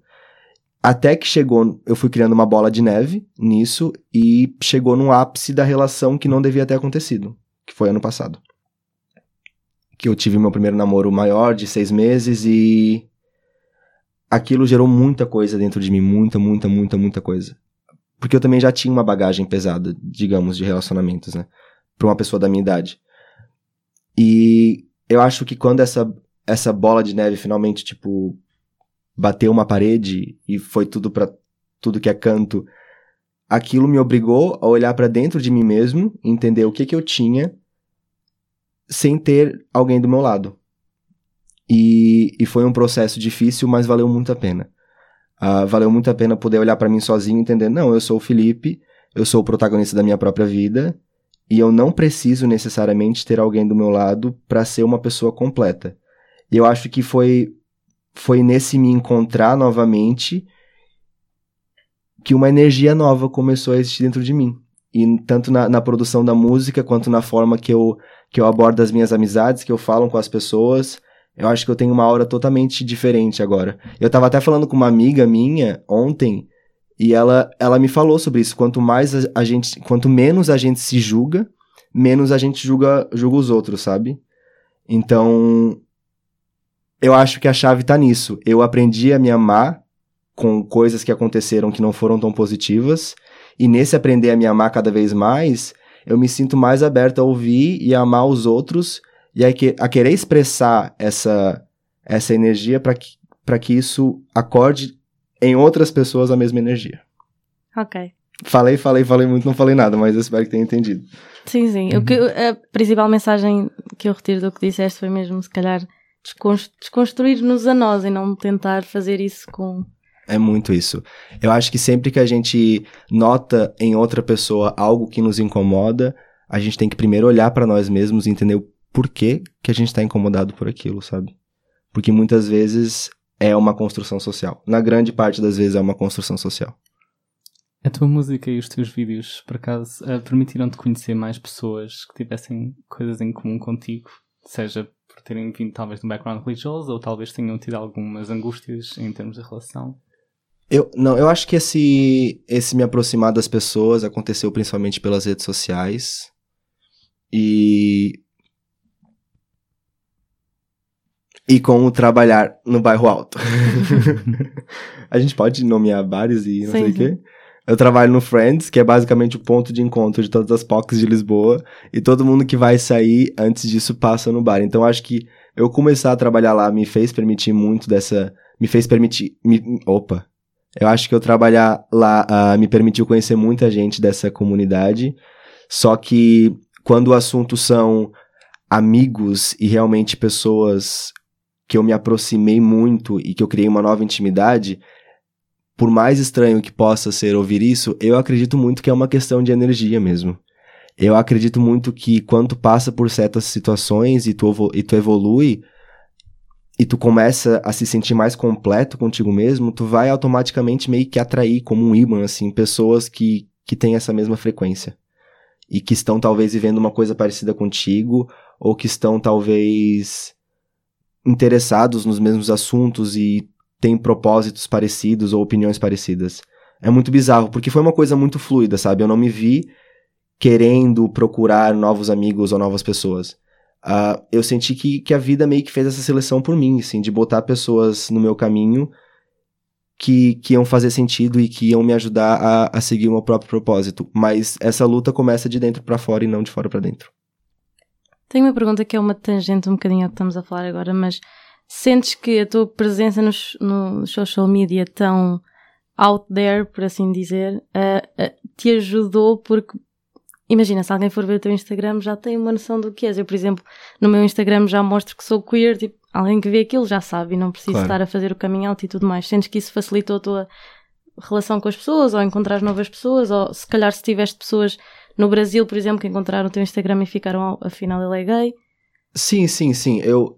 Até que chegou, eu fui criando uma bola de neve nisso e chegou no ápice da relação que não devia ter acontecido, que foi ano passado. Que eu tive meu primeiro namoro maior de seis meses e aquilo gerou muita coisa dentro de mim, muita, muita, muita, muita coisa. Porque eu também já tinha uma bagagem pesada, digamos, de relacionamentos, né? Pra uma pessoa da minha idade. E eu acho que quando essa, essa bola de neve finalmente, tipo, bateu uma parede e foi tudo para tudo que é canto, aquilo me obrigou a olhar para dentro de mim mesmo, entender o que que eu tinha sem ter alguém do meu lado. E, e foi um processo difícil, mas valeu muito a pena. Uh, valeu muito a pena poder olhar para mim sozinho e entender, não, eu sou o Felipe, eu sou o protagonista da minha própria vida e eu não preciso necessariamente ter alguém do meu lado para ser uma pessoa completa. E eu acho que foi foi nesse me encontrar novamente que uma energia nova começou a existir dentro de mim. E tanto na, na, produção da música, quanto na forma que eu, que eu abordo as minhas amizades, que eu falo com as pessoas, eu acho que eu tenho uma aura totalmente diferente agora. Eu tava até falando com uma amiga minha ontem, e ela, ela me falou sobre isso. Quanto mais a, a gente, quanto menos a gente se julga, menos a gente julga, julga os outros, sabe? Então, eu acho que a chave tá nisso. Eu aprendi a me amar com coisas que aconteceram que não foram tão positivas, e nesse aprender a me amar cada vez mais, eu me sinto mais aberto a ouvir e a amar os outros e a, que, a querer expressar essa, essa energia para que, que isso acorde em outras pessoas a mesma energia. Ok. Falei, falei, falei muito, não falei nada, mas eu espero que tenha entendido. Sim, sim. Uhum. O que, a principal mensagem que eu retiro do que disseste foi mesmo, se calhar, desconstruir-nos a nós e não tentar fazer isso com. É muito isso. Eu acho que sempre que a gente nota em outra pessoa algo que nos incomoda, a gente tem que primeiro olhar para nós mesmos e entender o porquê que a gente está incomodado por aquilo, sabe? Porque muitas vezes é uma construção social. Na grande parte das vezes é uma construção social. A tua música e os teus vídeos, por acaso, uh, permitiram-te conhecer mais pessoas que tivessem coisas em comum contigo? Seja terem vindo talvez de um background religioso ou talvez tenham tido algumas angústias em termos de relação? Eu, não, eu acho que esse, esse me aproximar das pessoas aconteceu principalmente pelas redes sociais. E. E com o trabalhar no bairro alto. a gente pode nomear bares e não sim, sei o quê. Eu trabalho no Friends, que é basicamente o ponto de encontro de todas as POCs de Lisboa, e todo mundo que vai sair antes disso passa no bar. Então acho que eu começar a trabalhar lá me fez permitir muito dessa. Me fez permitir. Me, opa! Eu acho que eu trabalhar lá uh, me permitiu conhecer muita gente dessa comunidade. Só que quando o assunto são amigos e realmente pessoas que eu me aproximei muito e que eu criei uma nova intimidade, por mais estranho que possa ser ouvir isso, eu acredito muito que é uma questão de energia mesmo. Eu acredito muito que quando tu passa por certas situações e tu, e tu evolui e tu começa a se sentir mais completo contigo mesmo, tu vai automaticamente meio que atrair como um imã, assim, pessoas que, que têm essa mesma frequência. E que estão talvez vivendo uma coisa parecida contigo, ou que estão talvez interessados nos mesmos assuntos e têm propósitos parecidos ou opiniões parecidas. É muito bizarro, porque foi uma coisa muito fluida, sabe? Eu não me vi querendo procurar novos amigos ou novas pessoas. Uh, eu senti que, que a vida meio que fez essa seleção por mim, assim, de botar pessoas no meu caminho que, que iam fazer sentido e que iam me ajudar a, a seguir o meu próprio propósito. Mas essa luta começa de dentro para fora e não de fora para dentro. Tenho uma pergunta que é uma tangente um bocadinho ao que estamos a falar agora, mas sentes que a tua presença nos, no social media tão out there, por assim dizer, uh, uh, te ajudou porque imagina, se alguém for ver o teu Instagram já tem uma noção do que és. Eu, por exemplo, no meu Instagram já mostro que sou queer, tipo, alguém que vê aquilo já sabe e não preciso claro. estar a fazer o caminho out e tudo mais. Sentes que isso facilitou a tua relação com as pessoas ou encontrar novas pessoas ou se calhar se tiveste pessoas no Brasil, por exemplo, que encontraram o teu Instagram e ficaram, afinal, ele é gay? Sim, sim, sim. Eu,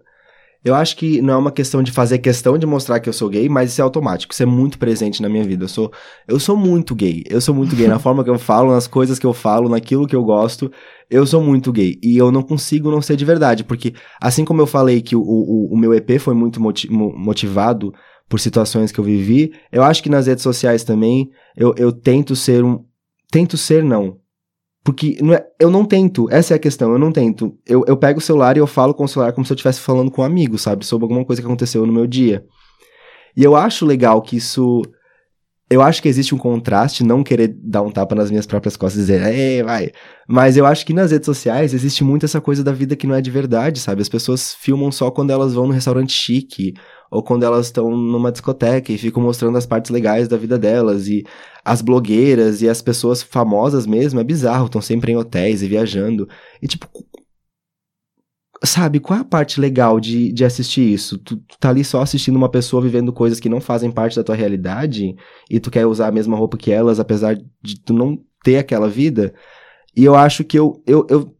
eu acho que não é uma questão de fazer questão de mostrar que eu sou gay, mas isso é automático, isso é muito presente na minha vida. Eu sou, eu sou muito gay. Eu sou muito gay na forma que eu falo, nas coisas que eu falo, naquilo que eu gosto. Eu sou muito gay. E eu não consigo não ser de verdade, porque assim como eu falei que o, o, o meu EP foi muito motivado por situações que eu vivi, eu acho que nas redes sociais também eu, eu tento ser um. Tento ser, não. Porque não é, eu não tento, essa é a questão, eu não tento. Eu, eu pego o celular e eu falo com o celular como se eu estivesse falando com um amigo, sabe? Sobre alguma coisa que aconteceu no meu dia. E eu acho legal que isso. Eu acho que existe um contraste, não querer dar um tapa nas minhas próprias costas e dizer, ei, vai. Mas eu acho que nas redes sociais existe muito essa coisa da vida que não é de verdade, sabe? As pessoas filmam só quando elas vão no restaurante chique, ou quando elas estão numa discoteca e ficam mostrando as partes legais da vida delas. E as blogueiras e as pessoas famosas mesmo, é bizarro, estão sempre em hotéis e viajando. E tipo, sabe, qual é a parte legal de, de assistir isso? Tu, tu, tá ali só assistindo uma pessoa vivendo coisas que não fazem parte da tua realidade e tu quer usar a mesma roupa que elas, apesar de tu não ter aquela vida. E eu acho que eu, eu, eu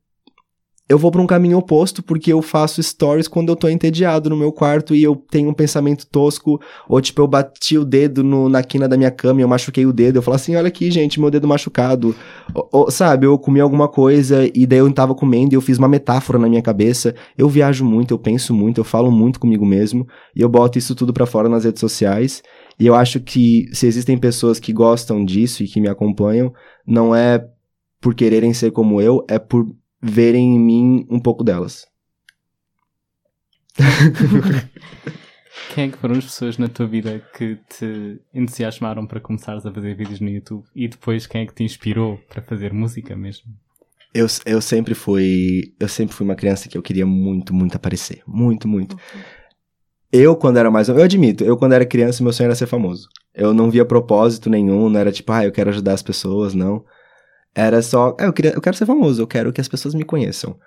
eu vou para um caminho oposto porque eu faço stories quando eu tô entediado no meu quarto e eu tenho um pensamento tosco, ou tipo, eu bati o dedo no, na quina da minha cama e eu machuquei o dedo. Eu falo assim: olha aqui, gente, meu dedo machucado. Ou, ou, sabe, eu comi alguma coisa e daí eu tava comendo e eu fiz uma metáfora na minha cabeça. Eu viajo muito, eu penso muito, eu falo muito comigo mesmo e eu boto isso tudo para fora nas redes sociais. E eu acho que se existem pessoas que gostam disso e que me acompanham, não é por quererem ser como eu, é por verem em mim um pouco delas. Quem é que foram as pessoas na tua vida que te entusiasmaram para começares a fazer vídeos no YouTube? E depois quem é que te inspirou para fazer música mesmo? Eu, eu sempre fui. Eu sempre fui uma criança que eu queria muito, muito aparecer. Muito, muito. Eu, quando era mais. Eu admito, eu, quando era criança, meu sonho era ser famoso. Eu não via propósito nenhum, não era tipo, ah, eu quero ajudar as pessoas, não. Era só, é, eu, queria, eu quero ser famoso, eu quero que as pessoas me conheçam.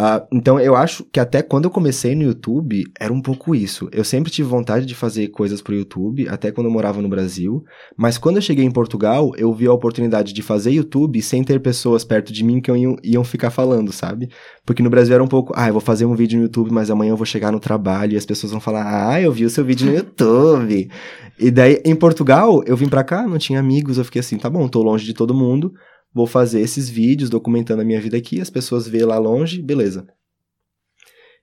Uh, então eu acho que até quando eu comecei no YouTube, era um pouco isso. Eu sempre tive vontade de fazer coisas pro YouTube, até quando eu morava no Brasil. Mas quando eu cheguei em Portugal, eu vi a oportunidade de fazer YouTube sem ter pessoas perto de mim que iam, iam ficar falando, sabe? Porque no Brasil era um pouco, ah, eu vou fazer um vídeo no YouTube, mas amanhã eu vou chegar no trabalho e as pessoas vão falar, ah, eu vi o seu vídeo no YouTube. e daí, em Portugal, eu vim pra cá, não tinha amigos, eu fiquei assim, tá bom, tô longe de todo mundo vou fazer esses vídeos documentando a minha vida aqui, as pessoas vê lá longe, beleza.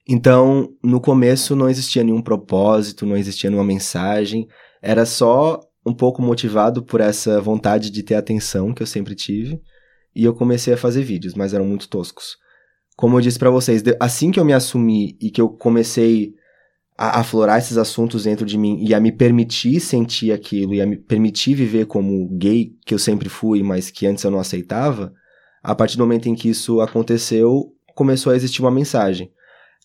Então, no começo não existia nenhum propósito, não existia nenhuma mensagem, era só um pouco motivado por essa vontade de ter atenção que eu sempre tive, e eu comecei a fazer vídeos, mas eram muito toscos. Como eu disse para vocês, assim que eu me assumi e que eu comecei a aflorar esses assuntos dentro de mim e a me permitir sentir aquilo e a me permitir viver como gay que eu sempre fui, mas que antes eu não aceitava, a partir do momento em que isso aconteceu, começou a existir uma mensagem.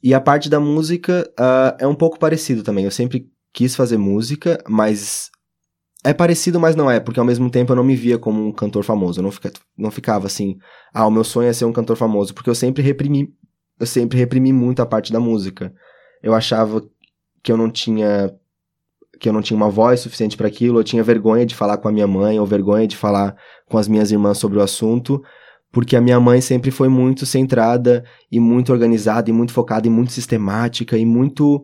E a parte da música ah, é um pouco parecido também. Eu sempre quis fazer música, mas é parecido, mas não é, porque ao mesmo tempo eu não me via como um cantor famoso. Eu não, fica, não ficava assim, ah, o meu sonho é ser um cantor famoso, porque eu sempre reprimi, eu sempre reprimi muito a parte da música. Eu achava que eu não tinha que eu não tinha uma voz suficiente para aquilo, eu tinha vergonha de falar com a minha mãe ou vergonha de falar com as minhas irmãs sobre o assunto, porque a minha mãe sempre foi muito centrada e muito organizada e muito focada e muito sistemática e muito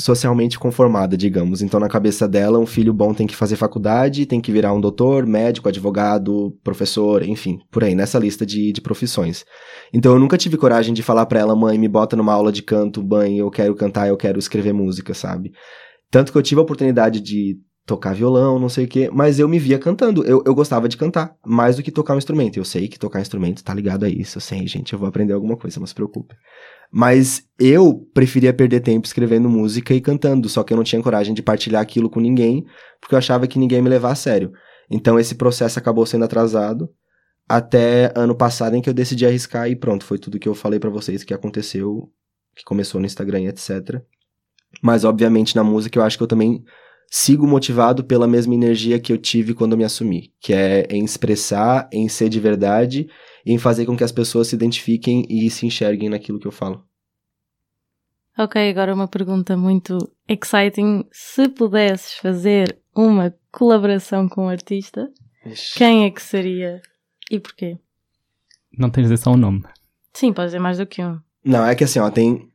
socialmente conformada, digamos. Então, na cabeça dela, um filho bom tem que fazer faculdade, tem que virar um doutor, médico, advogado, professor, enfim, por aí, nessa lista de, de profissões. Então, eu nunca tive coragem de falar pra ela, mãe, me bota numa aula de canto, mãe, eu quero cantar, eu quero escrever música, sabe? Tanto que eu tive a oportunidade de tocar violão, não sei o quê, mas eu me via cantando. Eu, eu gostava de cantar, mais do que tocar um instrumento. Eu sei que tocar instrumento tá ligado a isso, eu sei, gente, eu vou aprender alguma coisa, não se preocupe. Mas eu preferia perder tempo escrevendo música e cantando, só que eu não tinha coragem de partilhar aquilo com ninguém, porque eu achava que ninguém ia me levar a sério. Então esse processo acabou sendo atrasado até ano passado em que eu decidi arriscar e pronto, foi tudo que eu falei para vocês que aconteceu, que começou no Instagram etc. Mas obviamente na música eu acho que eu também sigo motivado pela mesma energia que eu tive quando eu me assumi, que é em expressar, em ser de verdade em fazer com que as pessoas se identifiquem e se enxerguem naquilo que eu falo. Ok, agora uma pergunta muito exciting. Se pudesses fazer uma colaboração com um artista, quem é que seria e porquê? Não tens de dizer só um nome. Sim, pode ser mais do que um. Não, é que assim, ó, tem,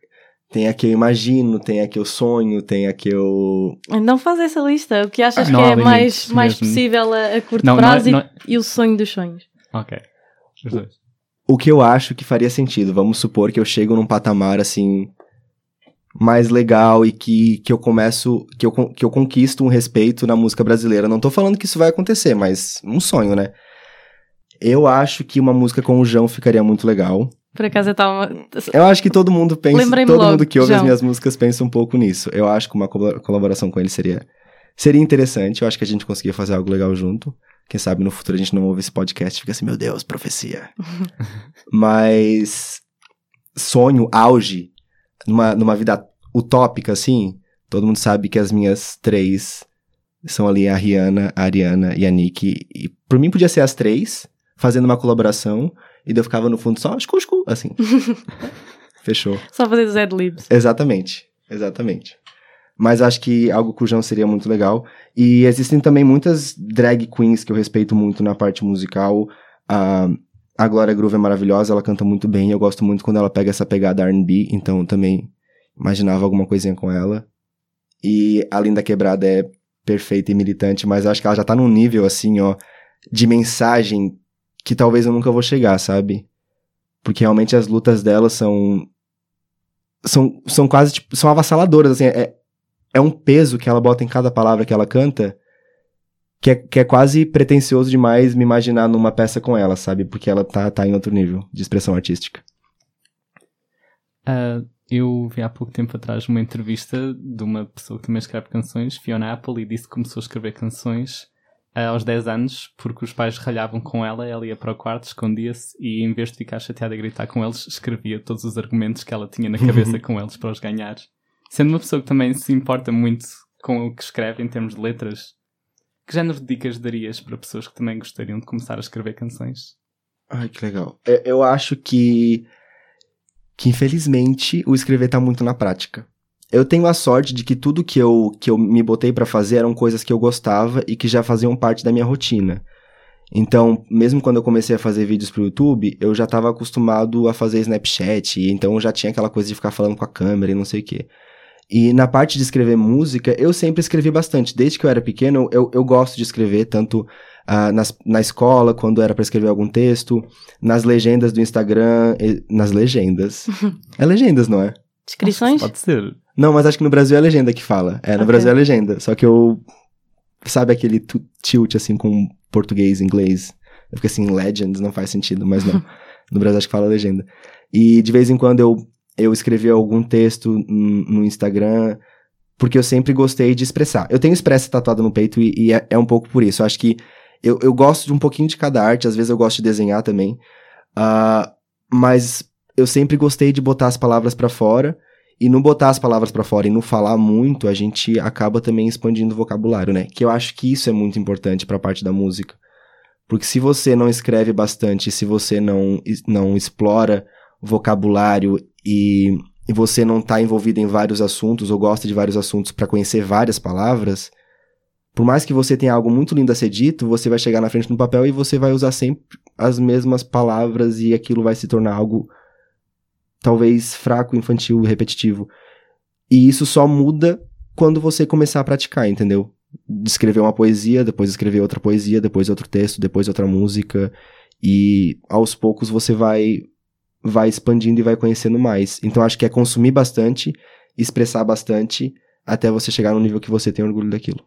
tem a que eu imagino, tem a que eu sonho, tem a que eu. Não faz essa lista. O que achas Não que é mais, mais possível a, a curto Não, não é- prazo e- não é- e, o sonho dos sonhos? Ok. Os dois. O que eu acho que faria sentido. Vamos supor que eu chego num patamar assim. Mais legal e que, que eu começo. Que eu, que eu conquisto um respeito na música brasileira. Não tô falando que isso vai acontecer, mas um sonho, né? Eu acho que uma música com o João ficaria muito legal. Por acaso eu estava. Eu acho que todo mundo pensa, todo logo, mundo que ouve as João. minhas músicas pensa um pouco nisso. Eu acho que uma colab- colaboração com ele seria seria interessante. Eu acho que a gente conseguia fazer algo legal junto. Quem sabe no futuro a gente não ouve esse podcast e fica assim, meu Deus, profecia. Mas sonho, auge, numa, numa vida utópica, assim, todo mundo sabe que as minhas três são ali a Rihanna, a Ariana e a Nick. E por mim podia ser as três, fazendo uma colaboração, e daí eu ficava no fundo só, escu, escu, assim. Fechou. Só fazer os ad-libs. Exatamente, exatamente. Mas acho que algo com o João seria muito legal. E existem também muitas drag queens que eu respeito muito na parte musical. A, a Glória Groove é maravilhosa, ela canta muito bem. Eu gosto muito quando ela pega essa pegada R&B, então também imaginava alguma coisinha com ela. E a Linda Quebrada é perfeita e militante, mas acho que ela já tá num nível assim, ó, de mensagem que talvez eu nunca vou chegar, sabe? Porque realmente as lutas dela são são, são quase, tipo, são avassaladoras, assim, é, é um peso que ela bota em cada palavra que ela canta, que é, que é quase pretencioso demais me imaginar numa peça com ela, sabe? Porque ela tá, tá em outro nível de expressão artística. Ah, eu vi há pouco tempo atrás uma entrevista de uma pessoa que também escreve canções, Fiona Apple, e disse que começou a escrever canções ah, aos 10 anos porque os pais ralhavam com ela, ela ia para o quarto, escondia-se e em vez de ficar chateada e gritar com eles, escrevia todos os argumentos que ela tinha na cabeça com eles para os ganhar. Sendo uma pessoa que também se importa muito com o que escreve em termos de letras, que género de dicas darias para pessoas que também gostariam de começar a escrever canções? Ai, que legal. Eu, eu acho que, que, infelizmente, o escrever tá muito na prática. Eu tenho a sorte de que tudo que eu, que eu me botei pra fazer eram coisas que eu gostava e que já faziam parte da minha rotina. Então, mesmo quando eu comecei a fazer vídeos pro YouTube, eu já estava acostumado a fazer Snapchat, então eu já tinha aquela coisa de ficar falando com a câmera e não sei o quê. E na parte de escrever música, eu sempre escrevi bastante. Desde que eu era pequeno, eu, eu gosto de escrever, tanto ah, nas, na escola, quando era para escrever algum texto, nas legendas do Instagram, e- nas legendas. é legendas, não é? Descrições? Pode ser. Não, mas acho que no Brasil é legenda que fala. É, no Ok. Brasil é legenda. Só que eu. Sabe aquele tilt assim com português, inglês? Eu fico assim, legends, não faz sentido, mas não. no Brasil acho que fala legenda. E de vez em quando eu, eu escrevi algum texto no Instagram, porque eu sempre gostei de expressar. Eu tenho expressa tatuado no peito e, e é, é um pouco por isso. Eu acho que eu, eu gosto de um pouquinho de cada arte, às vezes eu gosto de desenhar também. Ah, mas eu sempre gostei de botar as palavras pra fora. E no botar as palavras pra fora e no falar muito, a gente acaba também expandindo o vocabulário, né? Que eu acho que isso é muito importante pra parte da música. Porque se você não escreve bastante, se você não, não explora vocabulário e, você não tá envolvido em vários assuntos ou gosta de vários assuntos pra conhecer várias palavras, por mais que você tenha algo muito lindo a ser dito, você vai chegar na frente no papel e você vai usar sempre as mesmas palavras e aquilo vai se tornar algo talvez fraco, infantil, repetitivo. E isso só muda quando você começar a praticar, entendeu? Escrever uma poesia, depois escrever outra poesia, depois outro texto, depois outra música. E aos poucos você vai vai expandindo e vai conhecendo mais. Então acho que é consumir bastante, expressar bastante, até você chegar no nível que você tem orgulho daquilo.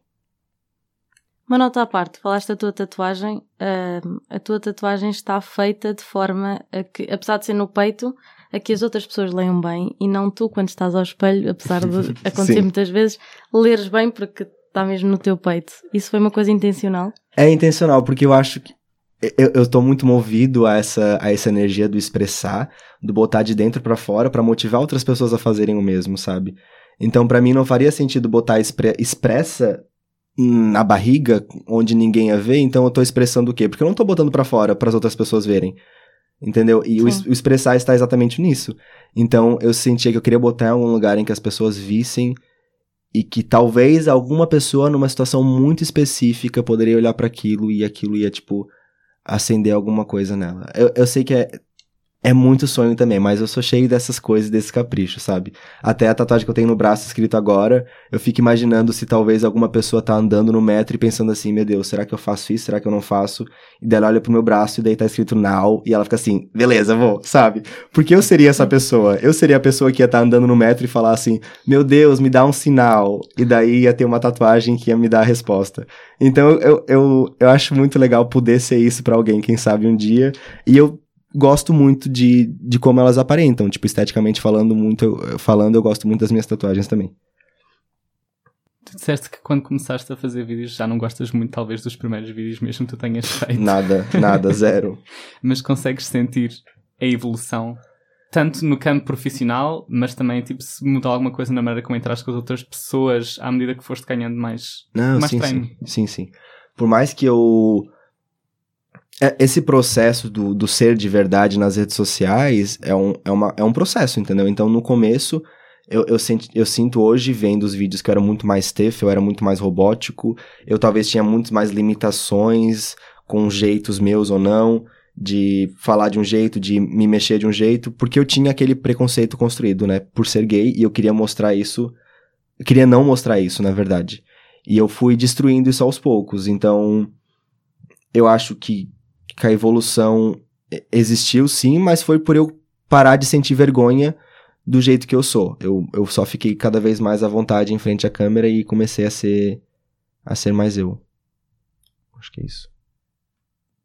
Uma nota à parte, falaste da tua tatuagem. Uh, a tua tatuagem está feita de forma a que, apesar de ser no peito, a que as outras pessoas leiam bem e não tu quando estás ao espelho, apesar de acontecer muitas vezes, leres bem porque está mesmo no teu peito. Isso foi uma coisa intencional? É intencional, porque eu acho que eu, eu tô muito movido a essa, a essa energia do expressar, do botar de dentro para fora para motivar outras pessoas a fazerem o mesmo, sabe? Então, para mim, não faria sentido botar expre expressa na barriga, onde ninguém ia ver, então eu tô expressando o quê? Porque eu não tô botando para fora para as outras pessoas verem. Entendeu? E o, o, expressar está exatamente nisso. Então eu sentia que eu queria botar em algum lugar em que as pessoas vissem e que talvez alguma pessoa numa situação muito específica poderia olhar para aquilo e aquilo ia tipo acender alguma coisa nela. Eu, eu sei que é, é muito sonho também, mas eu sou cheio dessas coisas, desses caprichos, sabe? Até a tatuagem que eu tenho no braço escrito agora, eu fico imaginando se talvez alguma pessoa tá andando no metro e pensando assim, meu Deus, será que eu faço isso? Será que eu não faço? E daí ela olha pro meu braço e daí tá escrito now, e ela fica assim, beleza, vou, sabe? Porque eu seria essa pessoa. Eu seria a pessoa que ia estar tá andando no metro e falar assim, meu Deus, me dá um sinal. E daí ia ter uma tatuagem que ia me dar a resposta. Então eu, eu, eu acho muito legal poder ser isso para alguém, quem sabe um dia. E eu gosto muito de, de como elas aparentam. Tipo, esteticamente falando muito, falando, eu gosto muito das minhas tatuagens também. Tu disseste que quando começaste a fazer vídeos já não gostas muito, talvez, dos primeiros vídeos mesmo que tu tenhas feito. Nada, nada, zero. mas consegues sentir a evolução, tanto no campo profissional, mas também, tipo, se mudou alguma coisa na maneira como entraste com as outras pessoas à medida que foste ganhando mais, não, mais sim, treino. Sim, sim, sim. Por mais que eu esse processo do, do ser de verdade nas redes sociais é um, é, uma, é um processo, entendeu? Então, no começo, eu, eu, senti, eu sinto hoje, vendo os vídeos, que eu era muito mais tef, eu era muito mais robótico, eu talvez tinha muito mais limitações com jeitos meus ou não, de falar de um jeito, de me mexer de um jeito, porque eu tinha aquele preconceito construído, né? Por ser gay, e eu queria mostrar isso. Eu queria não mostrar isso, na verdade. E eu fui destruindo isso aos poucos. Então, eu acho que que a evolução existiu sim, mas foi por eu parar de sentir vergonha do jeito que eu sou. Eu, eu só fiquei cada vez mais à vontade em frente à câmera e comecei a ser a ser mais eu. Acho que é isso.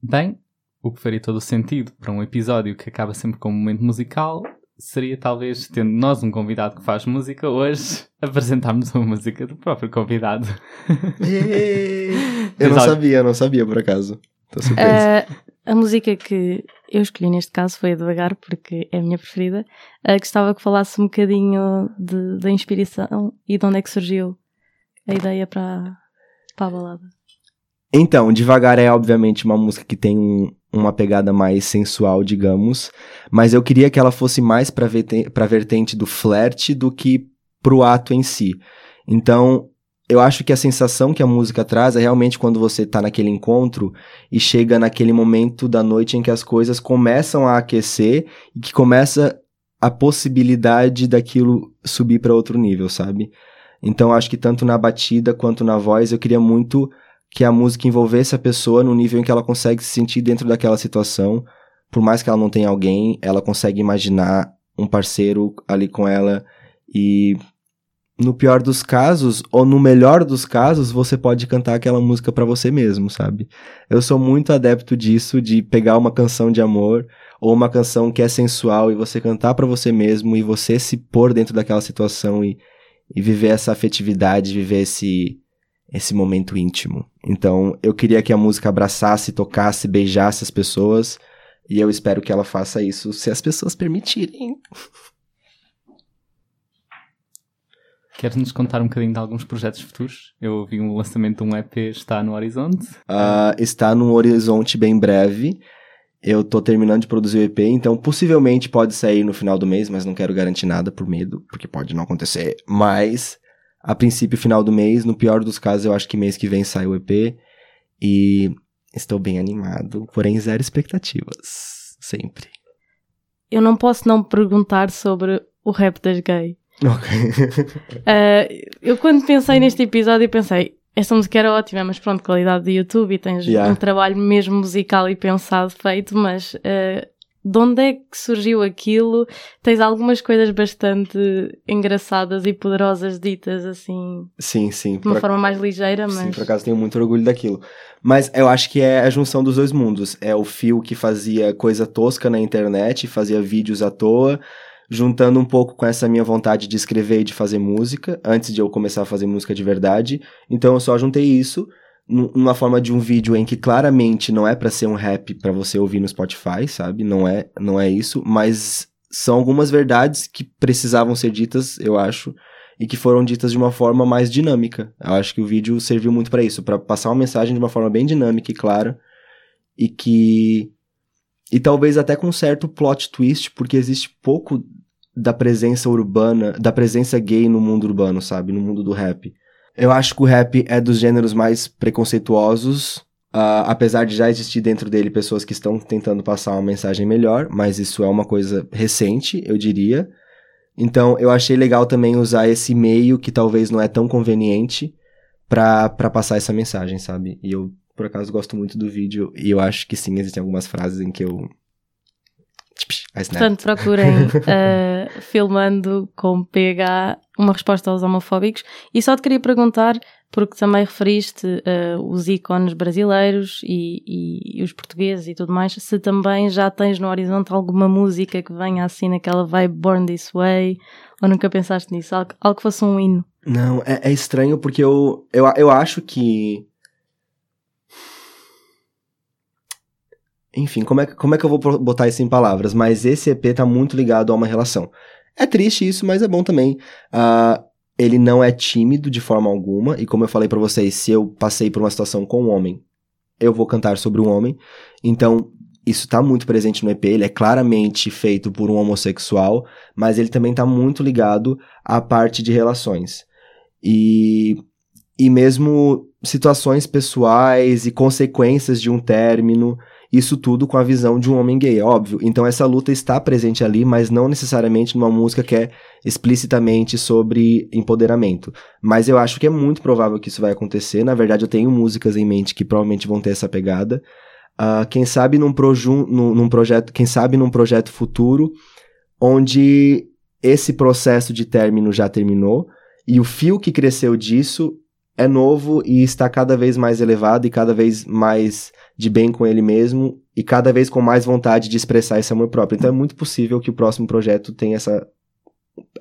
Bem, o que faria todo o sentido para um episódio que acaba sempre com um momento musical seria talvez, tendo nós um convidado que faz música, hoje apresentarmos uma música do próprio convidado. eu não sabia, eu não sabia por acaso. Estou surpresa. Uh, a música que eu escolhi neste caso foi a Devagar, porque é a minha preferida. Uh, gostava que falasse um bocadinho da inspiração e de onde é que surgiu a ideia para, para a balada. Então, Devagar é obviamente uma música que tem um, uma pegada mais sensual, digamos, mas eu queria que ela fosse mais para a vertente do flerte do que pro ato em si. Então, eu acho que a sensação que a música traz é realmente quando você tá naquele encontro e chega naquele momento da noite em que as coisas começam a aquecer e que começa a possibilidade daquilo subir para outro nível, sabe? Então acho que tanto na batida quanto na voz eu queria muito que a música envolvesse a pessoa no nível em que ela consegue se sentir dentro daquela situação. Por mais que ela não tenha alguém, ela consegue imaginar um parceiro ali com ela e no pior dos casos, ou no melhor dos casos, você pode cantar aquela música para você mesmo, sabe? Eu sou muito adepto disso, de pegar uma canção de amor ou uma canção que é sensual e você cantar para você mesmo e você se pôr dentro daquela situação e, e viver essa afetividade, viver esse esse momento íntimo. Então, eu queria que a música abraçasse, tocasse, beijasse as pessoas E eu espero que ela faça isso se as pessoas permitirem. Queres nos contar um bocadinho de alguns projetos futuros? Eu vi um lançamento de um EP, está no horizonte. Ah, está num horizonte bem breve. Eu tô terminando de produzir o EP, então possivelmente pode sair no final do mês, mas não quero garantir nada por medo, porque pode não acontecer. Mas, a princípio, final do mês, no pior dos casos, eu acho que mês que vem sai o EP. E estou bem animado, porém zero expectativas. Sempre. Eu não posso não perguntar sobre o rap das gay. Ok. Uh, eu quando pensei neste episódio pensei, esta música era ótima, mas pronto, qualidade de YouTube e tens Yeah. um trabalho mesmo musical e pensado feito, mas uh, de onde é que surgiu aquilo? Tens algumas coisas bastante engraçadas e poderosas ditas assim, sim, sim. de uma forma mais ligeira, mas Sim, por acaso tenho muito orgulho daquilo. Mas eu acho que é a junção dos dois mundos. É o Phil que fazia coisa tosca na internet, fazia vídeos à toa, juntando um pouco com essa minha vontade de escrever e de fazer música, antes de eu começar a fazer música de verdade. Então eu só juntei isso nu- numa forma de um vídeo em que claramente não é pra ser um rap pra você ouvir no Spotify, sabe? Não é, não é isso, mas são algumas verdades que precisavam ser ditas, eu acho, e que foram ditas de uma forma mais dinâmica. Eu acho que o vídeo serviu muito pra isso, pra passar uma mensagem de uma forma bem dinâmica e clara e que e talvez até com um certo plot twist, porque existe pouco da presença urbana, da presença gay no mundo urbano, sabe, no mundo do rap. Eu acho que o rap é dos gêneros mais preconceituosos, ah, apesar de já existir dentro dele pessoas que estão tentando passar uma mensagem melhor, mas isso é uma coisa recente, eu diria. Então, eu achei legal também usar esse meio que talvez não é tão conveniente pra passar essa mensagem, sabe? E eu, por acaso, gosto muito do vídeo e eu acho que sim, existem algumas frases em que eu. Portanto, procurem uh, filmando com PH uma resposta aos homofóbicos. E só te queria perguntar, porque também referiste uh, os ícones brasileiros e, e- e os portugueses e tudo mais, se também já tens no horizonte alguma música que venha assim naquela vibe Born This Way, ou nunca pensaste nisso? Algo, algo que fosse um hino. Não, é, é estranho porque eu, eu, eu acho que. Enfim, como é, como é que eu vou botar isso em palavras? Mas esse EP tá muito ligado a uma relação. É triste isso, mas é bom também. Ah, ele não é tímido de forma alguma, e como eu falei pra vocês, se eu passei por uma situação com um homem, eu vou cantar sobre um homem. Então, isso tá muito presente no EP, ele é claramente feito por um homossexual, mas ele também tá muito ligado à parte de relações. E, e mesmo situações pessoais e consequências de um término, isso tudo com a visão de um homem gay, é óbvio. Então essa luta está presente ali, mas não necessariamente numa música que é explicitamente sobre empoderamento. Mas eu acho que é muito provável que isso vai acontecer. Na verdade, eu tenho músicas em mente que provavelmente vão ter essa pegada. Ah, quem sabe num, proju num, num projeto, quem sabe num projeto futuro, onde esse processo de término já terminou e o fio que cresceu disso é novo e está cada vez mais elevado e cada vez mais de bem com ele mesmo e cada vez com mais vontade de expressar esse amor próprio. Então é muito possível que o próximo projeto tenha essa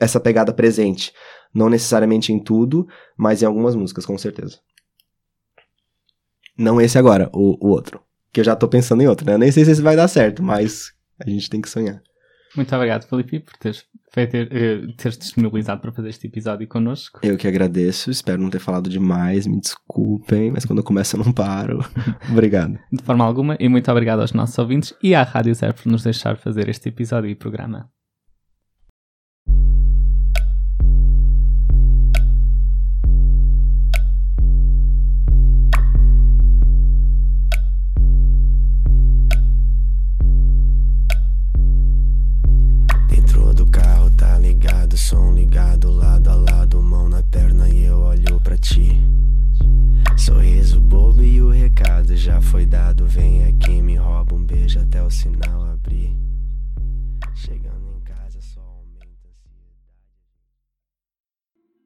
essa pegada presente, não necessariamente em tudo, mas em algumas músicas com certeza. Não esse agora, o, o outro, que eu já tô pensando em outro, né? Eu nem sei se esse vai dar certo, mas a gente tem que sonhar. Muito obrigado, Felipe, por teres, feito, eh, teres disponibilizado para fazer este episódio connosco. Eu que agradeço, espero não ter falado demais, me desculpem, mas quando eu começo eu não paro. Obrigado. De forma alguma, e muito obrigado aos nossos ouvintes e à Rádio Zero por nos deixar fazer este episódio e programa. Recado já foi dado. Vem aqui, me rouba um beijo até o sinal abrir. Chegando